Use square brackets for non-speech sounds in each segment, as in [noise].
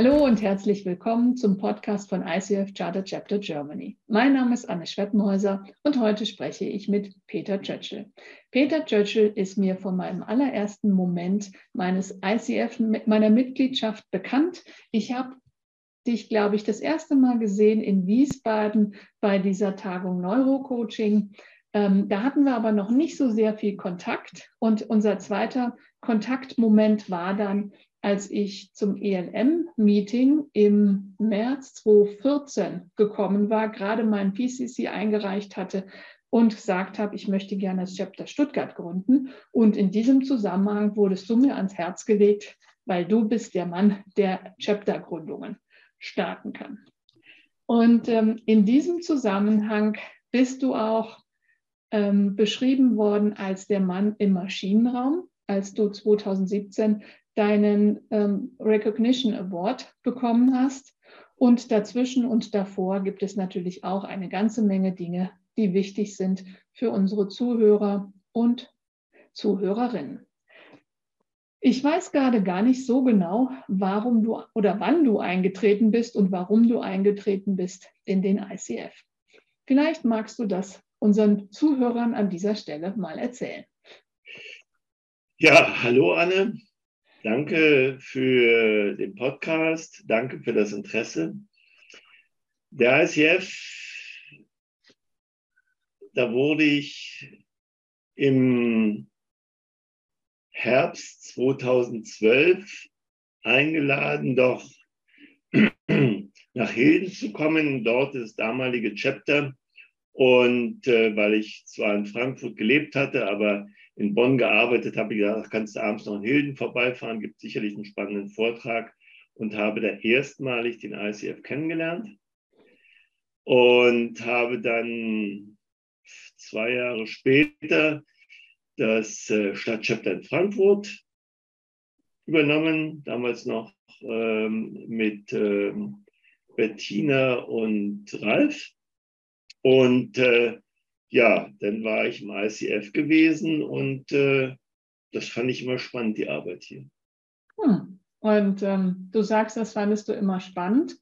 Hallo und herzlich willkommen zum Podcast von ICF Charter Chapter Germany. Mein Name ist Anne Schweppenhäuser und heute spreche ich mit Peter Churchill. Peter Churchill ist mir von meinem allerersten Moment meines ICF, meiner Mitgliedschaft bekannt. Ich habe dich, glaube ich, das erste Mal gesehen in Wiesbaden bei dieser Tagung Neurocoaching. Ähm, da hatten wir aber noch nicht so sehr viel Kontakt. Und unser zweiter Kontaktmoment war dann, als ich zum ELM-Meeting im März 2014 gekommen war, gerade mein PCC eingereicht hatte und gesagt habe, ich möchte gerne das Chapter Stuttgart gründen. Und in diesem Zusammenhang wurdest du mir ans Herz gelegt, weil du bist der Mann, der Chapter-Gründungen starten kann. Und ähm, in diesem Zusammenhang bist du auch ähm, beschrieben worden als der Mann im Maschinenraum, als du 2017 deinen ähm, Recognition Award bekommen hast. Und dazwischen und davor gibt es natürlich auch eine ganze Menge Dinge, die wichtig sind für unsere Zuhörer und Zuhörerinnen. Ich weiß gerade gar nicht so genau, warum du oder wann du eingetreten bist und warum du eingetreten bist in den ICF. Vielleicht magst du das unseren Zuhörern an dieser Stelle mal erzählen. Ja, hallo Anne. Danke für den Podcast. Danke für das Interesse. Der ICF, da wurde ich im Herbst 2012 eingeladen, doch [clears throat] nach Hilden zu kommen. Dort ist das damalige Chapter. Und äh, weil ich zwar in Frankfurt gelebt hatte, aber in Bonn gearbeitet, habe ich gesagt, kannst du abends noch in Hilden vorbeifahren, gibt sicherlich einen spannenden Vortrag. Und habe da erstmalig den ICF kennengelernt. Und habe dann zwei Jahre später das äh, Stadtchapter in Frankfurt übernommen, damals noch ähm, mit ähm, Bettina und Ralf. Und äh, ja, dann war ich im ICF gewesen und äh, das fand ich immer spannend, die Arbeit hier. Hm. Und ähm, du sagst, das fandest du immer spannend.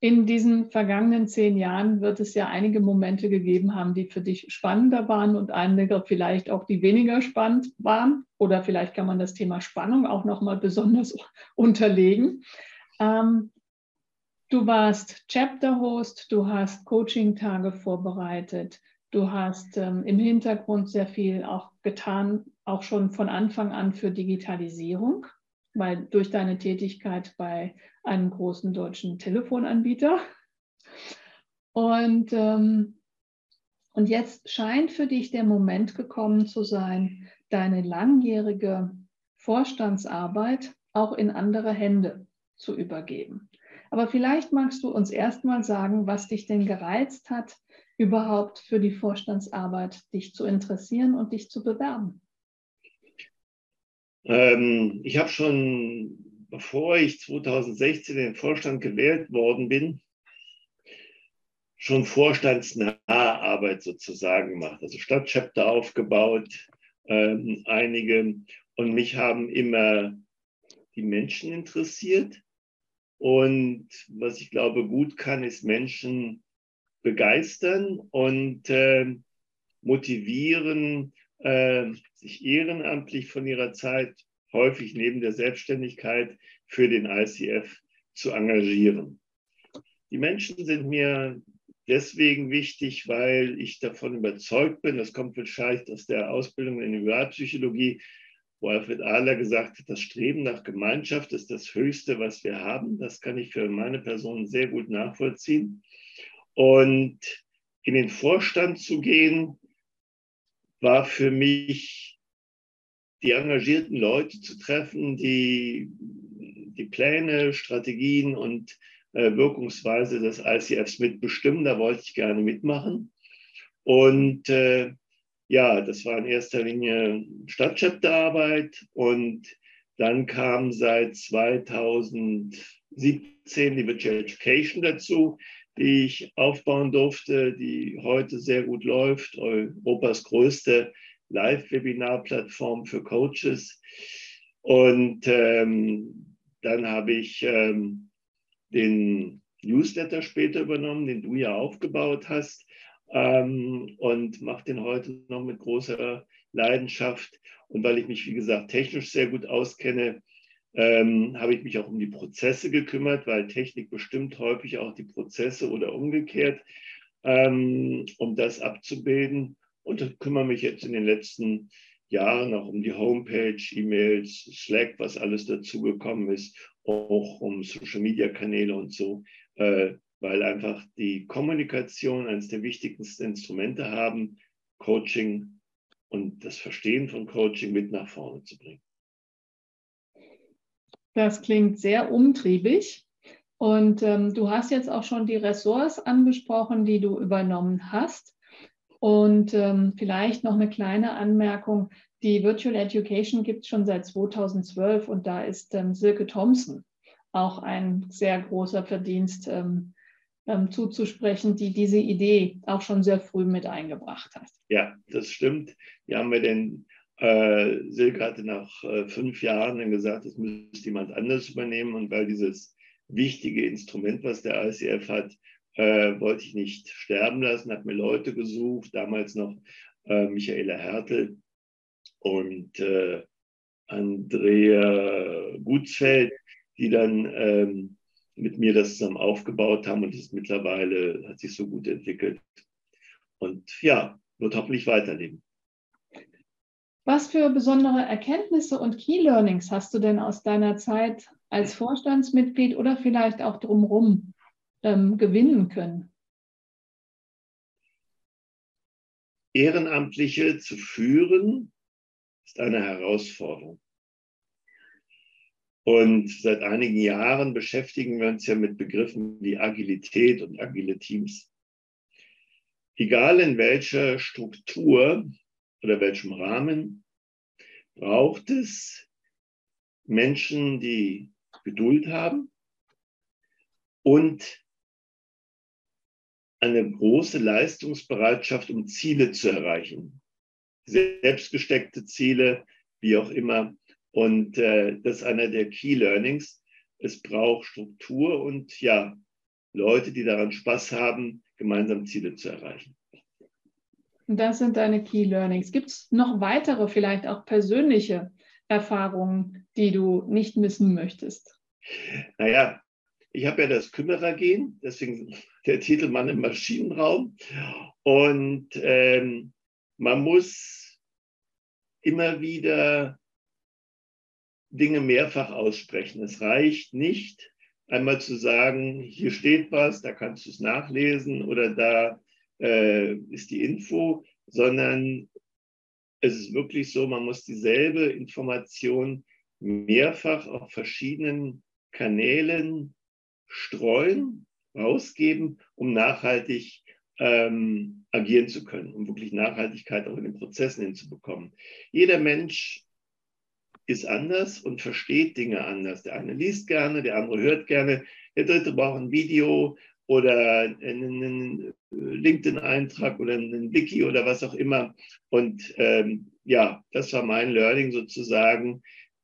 In diesen vergangenen zehn Jahren wird es ja einige Momente gegeben haben, die für dich spannender waren und einige vielleicht auch, die weniger spannend waren. Oder vielleicht kann man das Thema Spannung auch nochmal besonders [laughs] unterlegen. Ähm, du warst Chapter-Host, du hast Coaching-Tage vorbereitet, Du hast ähm, im Hintergrund sehr viel auch getan, auch schon von Anfang an für Digitalisierung, weil durch deine Tätigkeit bei einem großen deutschen Telefonanbieter. Und, ähm, und jetzt scheint für dich der Moment gekommen zu sein, deine langjährige Vorstandsarbeit auch in andere Hände zu übergeben. Aber vielleicht magst du uns erstmal sagen, was dich denn gereizt hat, überhaupt für die Vorstandsarbeit dich zu interessieren und dich zu bewerben? Ähm, ich habe schon, bevor ich 2016 in den Vorstand gewählt worden bin, schon vorstandsnahe Arbeit sozusagen gemacht. Also Stadtchapter aufgebaut, ähm, einige. Und mich haben immer die Menschen interessiert. Und was ich glaube gut kann, ist Menschen begeistern und äh, motivieren, äh, sich ehrenamtlich von ihrer Zeit häufig neben der Selbstständigkeit für den ICF zu engagieren. Die Menschen sind mir deswegen wichtig, weil ich davon überzeugt bin, das kommt vielleicht aus der Ausbildung in Individualpsychologie, wo Alfred Adler gesagt hat, das Streben nach Gemeinschaft ist das Höchste, was wir haben. Das kann ich für meine Person sehr gut nachvollziehen. Und in den Vorstand zu gehen, war für mich, die engagierten Leute zu treffen, die die Pläne, Strategien und äh, Wirkungsweise des ICFs mitbestimmen. Da wollte ich gerne mitmachen. Und äh, ja, das war in erster Linie Stadtchapterarbeit und dann kam seit 2017 die Virtual Education dazu, die ich aufbauen durfte, die heute sehr gut läuft, Europas größte Live-Webinar-Plattform für Coaches. Und ähm, dann habe ich ähm, den Newsletter später übernommen, den du ja aufgebaut hast ähm, und mache den heute noch mit großer Leidenschaft. Und weil ich mich, wie gesagt, technisch sehr gut auskenne, ähm, habe ich mich auch um die Prozesse gekümmert, weil Technik bestimmt häufig auch die Prozesse oder umgekehrt, ähm, um das abzubilden. Und kümmere mich jetzt in den letzten Jahren auch um die Homepage, E-Mails, Slack, was alles dazugekommen ist, auch um Social-Media-Kanäle und so, äh, weil einfach die Kommunikation eines der wichtigsten Instrumente haben, Coaching und das Verstehen von Coaching mit nach vorne zu bringen. Das klingt sehr umtriebig. Und ähm, du hast jetzt auch schon die Ressorts angesprochen, die du übernommen hast. Und ähm, vielleicht noch eine kleine Anmerkung. Die Virtual Education gibt es schon seit 2012 und da ist ähm, Silke Thompson auch ein sehr großer Verdienst ähm, ähm, zuzusprechen, die diese Idee auch schon sehr früh mit eingebracht hat. Ja, das stimmt. Die haben wir denn, äh, Silke hatte nach äh, fünf Jahren dann gesagt, das müsste jemand anders übernehmen. Und weil dieses wichtige Instrument, was der ICF hat, äh, wollte ich nicht sterben lassen, habe mir Leute gesucht, damals noch äh, Michaela Hertel und äh, Andrea Gutsfeld, die dann ähm, mit mir das zusammen aufgebaut haben und es mittlerweile hat sich so gut entwickelt. Und ja, wird hoffentlich weiterleben. Was für besondere Erkenntnisse und Key Learnings hast du denn aus deiner Zeit als Vorstandsmitglied oder vielleicht auch drumherum ähm, gewinnen können? Ehrenamtliche zu führen ist eine Herausforderung. Und seit einigen Jahren beschäftigen wir uns ja mit Begriffen wie Agilität und agile Teams. Egal in welcher Struktur oder welchem Rahmen, braucht es Menschen, die Geduld haben und eine große Leistungsbereitschaft, um Ziele zu erreichen. Selbstgesteckte Ziele, wie auch immer, und äh, das ist einer der Key Learnings. Es braucht Struktur und ja, Leute, die daran Spaß haben, gemeinsam Ziele zu erreichen. Das sind deine Key Learnings. Gibt es noch weitere, vielleicht auch persönliche Erfahrungen, die du nicht missen möchtest? Naja, ich habe ja das Kümmerergehen, deswegen [laughs] der Titel Mann im Maschinenraum. Und ähm, man muss immer wieder Dinge mehrfach aussprechen. Es reicht nicht, einmal zu sagen, hier steht was, da kannst du es nachlesen oder da äh, ist die Info, sondern es ist wirklich so, man muss dieselbe Information mehrfach auf verschiedenen Kanälen streuen, rausgeben, um nachhaltig ähm, agieren zu können, um wirklich Nachhaltigkeit auch in den Prozessen hinzubekommen. Jeder Mensch ist anders und versteht Dinge anders. Der eine liest gerne, der andere hört gerne, der dritte braucht ein Video oder einen LinkedIn-Eintrag oder einen Wiki oder was auch immer. Und ähm, ja, das war mein Learning sozusagen,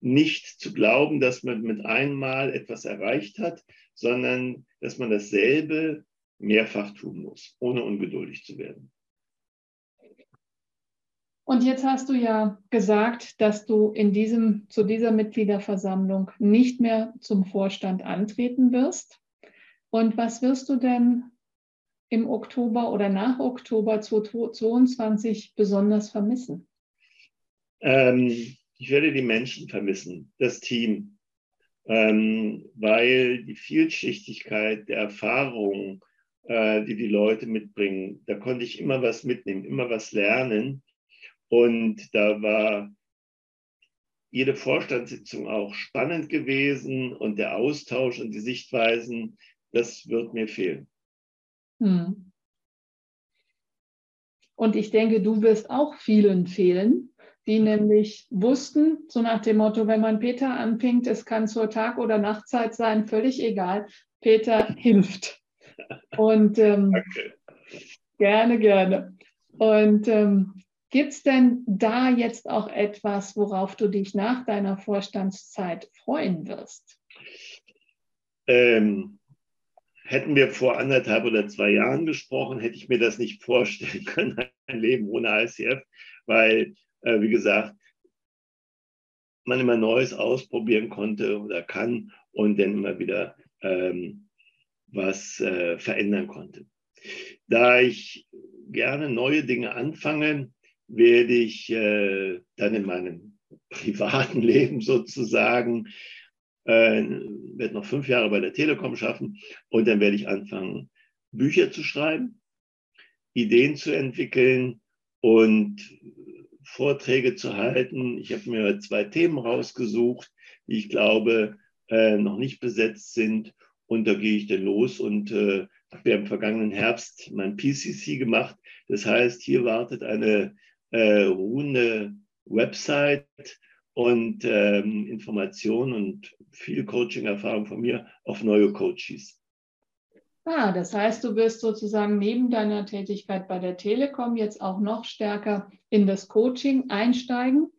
nicht zu glauben, dass man mit einmal etwas erreicht hat, sondern dass man dasselbe mehrfach tun muss, ohne ungeduldig zu werden. Und jetzt hast du ja gesagt, dass du in diesem, zu dieser Mitgliederversammlung nicht mehr zum Vorstand antreten wirst. Und was wirst du denn im Oktober oder nach Oktober 2022 besonders vermissen? Ähm, ich werde die Menschen vermissen, das Team, ähm, weil die Vielschichtigkeit der Erfahrungen, äh, die die Leute mitbringen, da konnte ich immer was mitnehmen, immer was lernen. Und da war jede Vorstandssitzung auch spannend gewesen und der Austausch und die Sichtweisen, das wird mir fehlen. Hm. Und ich denke, du wirst auch vielen fehlen, die nämlich wussten, so nach dem Motto, wenn man Peter anpinkt, es kann zur Tag- oder Nachtzeit sein, völlig egal, Peter hilft. [laughs] Und ähm, gerne, gerne. Und ähm, Gibt es denn da jetzt auch etwas, worauf du dich nach deiner Vorstandszeit freuen wirst? Ähm, hätten wir vor anderthalb oder zwei Jahren gesprochen, hätte ich mir das nicht vorstellen [laughs] können, ein Leben ohne ICF, weil, äh, wie gesagt, man immer Neues ausprobieren konnte oder kann und dann immer wieder ähm, was äh, verändern konnte. Da ich gerne neue Dinge anfange, werde ich äh, dann in meinem [laughs] privaten Leben sozusagen, äh, werde noch fünf Jahre bei der Telekom schaffen und dann werde ich anfangen, Bücher zu schreiben, Ideen zu entwickeln und Vorträge zu halten. Ich habe mir zwei Themen rausgesucht, die ich glaube äh, noch nicht besetzt sind. Und da gehe ich dann los und äh, habe ja im vergangenen Herbst mein PCC gemacht. Das heißt, hier wartet eine äh, ruhende Website und ähm, Informationen und viel Coaching-Erfahrung von mir auf neue Coaches. Ah, das heißt, du wirst sozusagen neben deiner Tätigkeit bei der Telekom jetzt auch noch stärker in das Coaching einsteigen.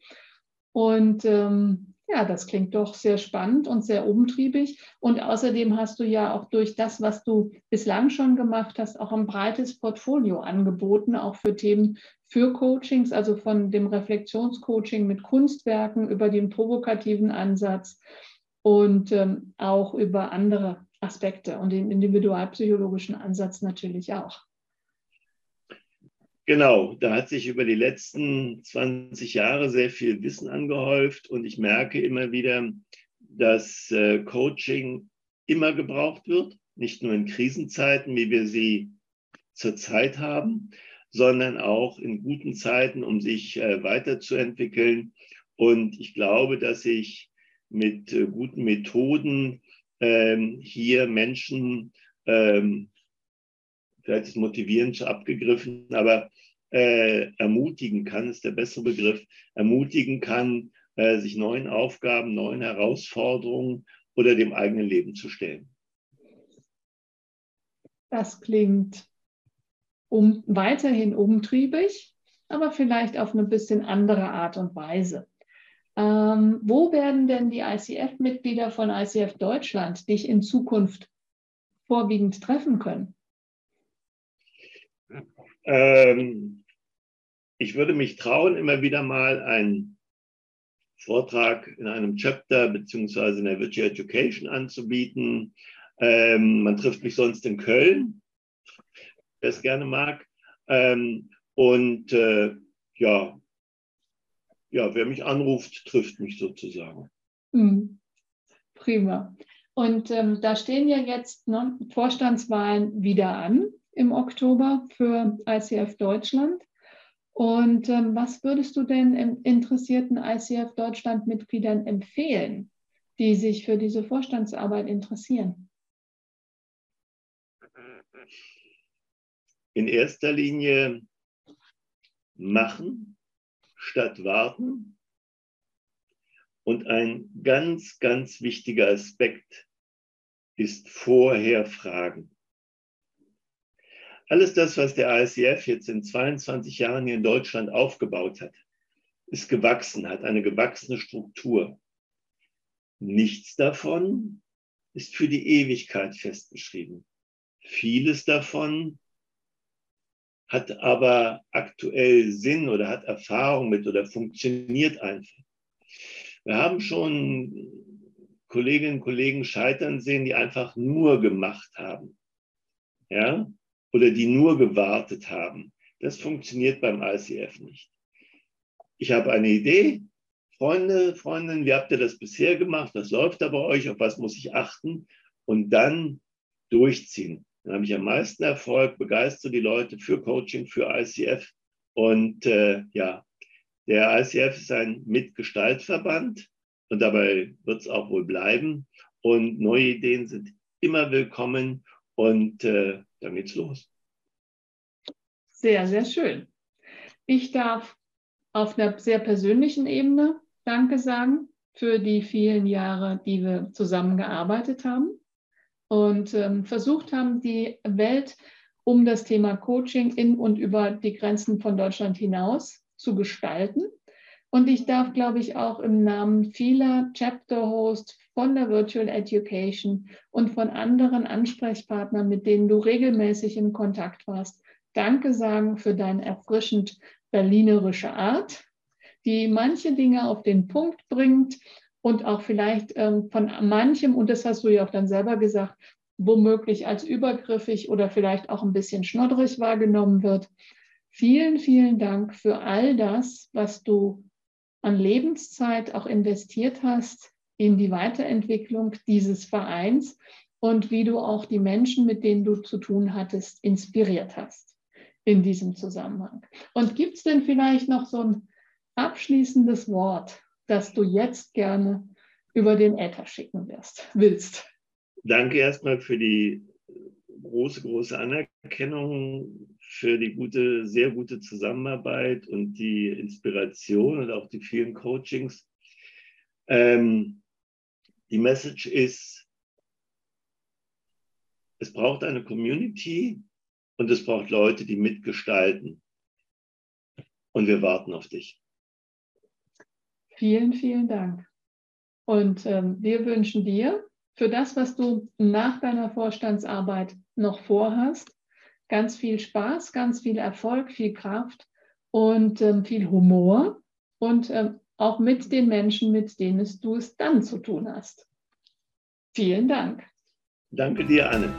Und ähm, ja, das klingt doch sehr spannend und sehr umtriebig. Und außerdem hast du ja auch durch das, was du bislang schon gemacht hast, auch ein breites Portfolio angeboten, auch für Themen für Coachings, also von dem Reflexionscoaching mit Kunstwerken über den provokativen Ansatz und ähm, auch über andere Aspekte und den individualpsychologischen Ansatz natürlich auch. Genau, da hat sich über die letzten 20 Jahre sehr viel Wissen angehäuft und ich merke immer wieder, dass äh, Coaching immer gebraucht wird, nicht nur in Krisenzeiten, wie wir sie zurzeit haben, sondern auch in guten Zeiten, um sich äh, weiterzuentwickeln. Und ich glaube, dass ich mit äh, guten Methoden ähm, hier Menschen, ähm, vielleicht ist motivieren zu abgegriffen, aber äh, ermutigen kann, ist der bessere Begriff, ermutigen kann, äh, sich neuen Aufgaben, neuen Herausforderungen oder dem eigenen Leben zu stellen. Das klingt um, weiterhin umtriebig, aber vielleicht auf eine bisschen andere Art und Weise. Ähm, wo werden denn die ICF-Mitglieder von ICF Deutschland dich in Zukunft vorwiegend treffen können? Ähm, ich würde mich trauen, immer wieder mal einen Vortrag in einem Chapter beziehungsweise in der Virtual Education anzubieten. Ähm, man trifft mich sonst in Köln, wer es gerne mag. Ähm, und äh, ja, ja, wer mich anruft, trifft mich sozusagen. Hm. Prima. Und ähm, da stehen ja jetzt ne, Vorstandswahlen wieder an im Oktober für ICF Deutschland. Und ähm, was würdest du denn interessierten ICF Deutschland-Mitgliedern empfehlen, die sich für diese Vorstandsarbeit interessieren? In erster Linie machen, statt warten. Und ein ganz, ganz wichtiger Aspekt ist vorher fragen. Alles das, was der ICF jetzt in 22 Jahren hier in Deutschland aufgebaut hat, ist gewachsen, hat eine gewachsene Struktur. Nichts davon ist für die Ewigkeit festgeschrieben. Vieles davon hat aber aktuell Sinn oder hat Erfahrung mit oder funktioniert einfach. Wir haben schon Kolleginnen und Kollegen scheitern sehen, die einfach nur gemacht haben. Ja? Oder die nur gewartet haben. Das funktioniert beim ICF nicht. Ich habe eine Idee. Freunde, Freundinnen, wie habt ihr das bisher gemacht? Was läuft da bei euch? Auf was muss ich achten? Und dann durchziehen. Dann habe ich am meisten Erfolg, begeistere die Leute für Coaching, für ICF. Und äh, ja, der ICF ist ein Mitgestaltverband und dabei wird es auch wohl bleiben. Und neue Ideen sind immer willkommen und äh, dann geht's los. Sehr, sehr schön. Ich darf auf einer sehr persönlichen Ebene Danke sagen für die vielen Jahre, die wir zusammengearbeitet haben und ähm, versucht haben, die Welt um das Thema Coaching in und über die Grenzen von Deutschland hinaus zu gestalten. Und ich darf, glaube ich, auch im Namen vieler Chapter-Hosts, von der Virtual Education und von anderen Ansprechpartnern, mit denen du regelmäßig im Kontakt warst, Danke sagen für deine erfrischend berlinerische Art, die manche Dinge auf den Punkt bringt und auch vielleicht ähm, von manchem, und das hast du ja auch dann selber gesagt, womöglich als übergriffig oder vielleicht auch ein bisschen schnoddrig wahrgenommen wird. Vielen, vielen Dank für all das, was du an Lebenszeit auch investiert hast in die Weiterentwicklung dieses Vereins und wie du auch die Menschen, mit denen du zu tun hattest, inspiriert hast in diesem Zusammenhang. Und gibt es denn vielleicht noch so ein abschließendes Wort, das du jetzt gerne über den Äther schicken wirst, willst? Danke erstmal für die große, große Anerkennung, für die gute, sehr gute Zusammenarbeit und die Inspiration und auch die vielen Coachings. Ähm, die Message ist, es braucht eine Community und es braucht Leute, die mitgestalten. Und wir warten auf dich. Vielen, vielen Dank. Und ähm, wir wünschen dir für das, was du nach deiner Vorstandsarbeit noch vorhast, ganz viel Spaß, ganz viel Erfolg, viel Kraft und ähm, viel Humor und ähm, auch mit den Menschen, mit denen du es dann zu tun hast. Vielen Dank. Danke dir, Anne.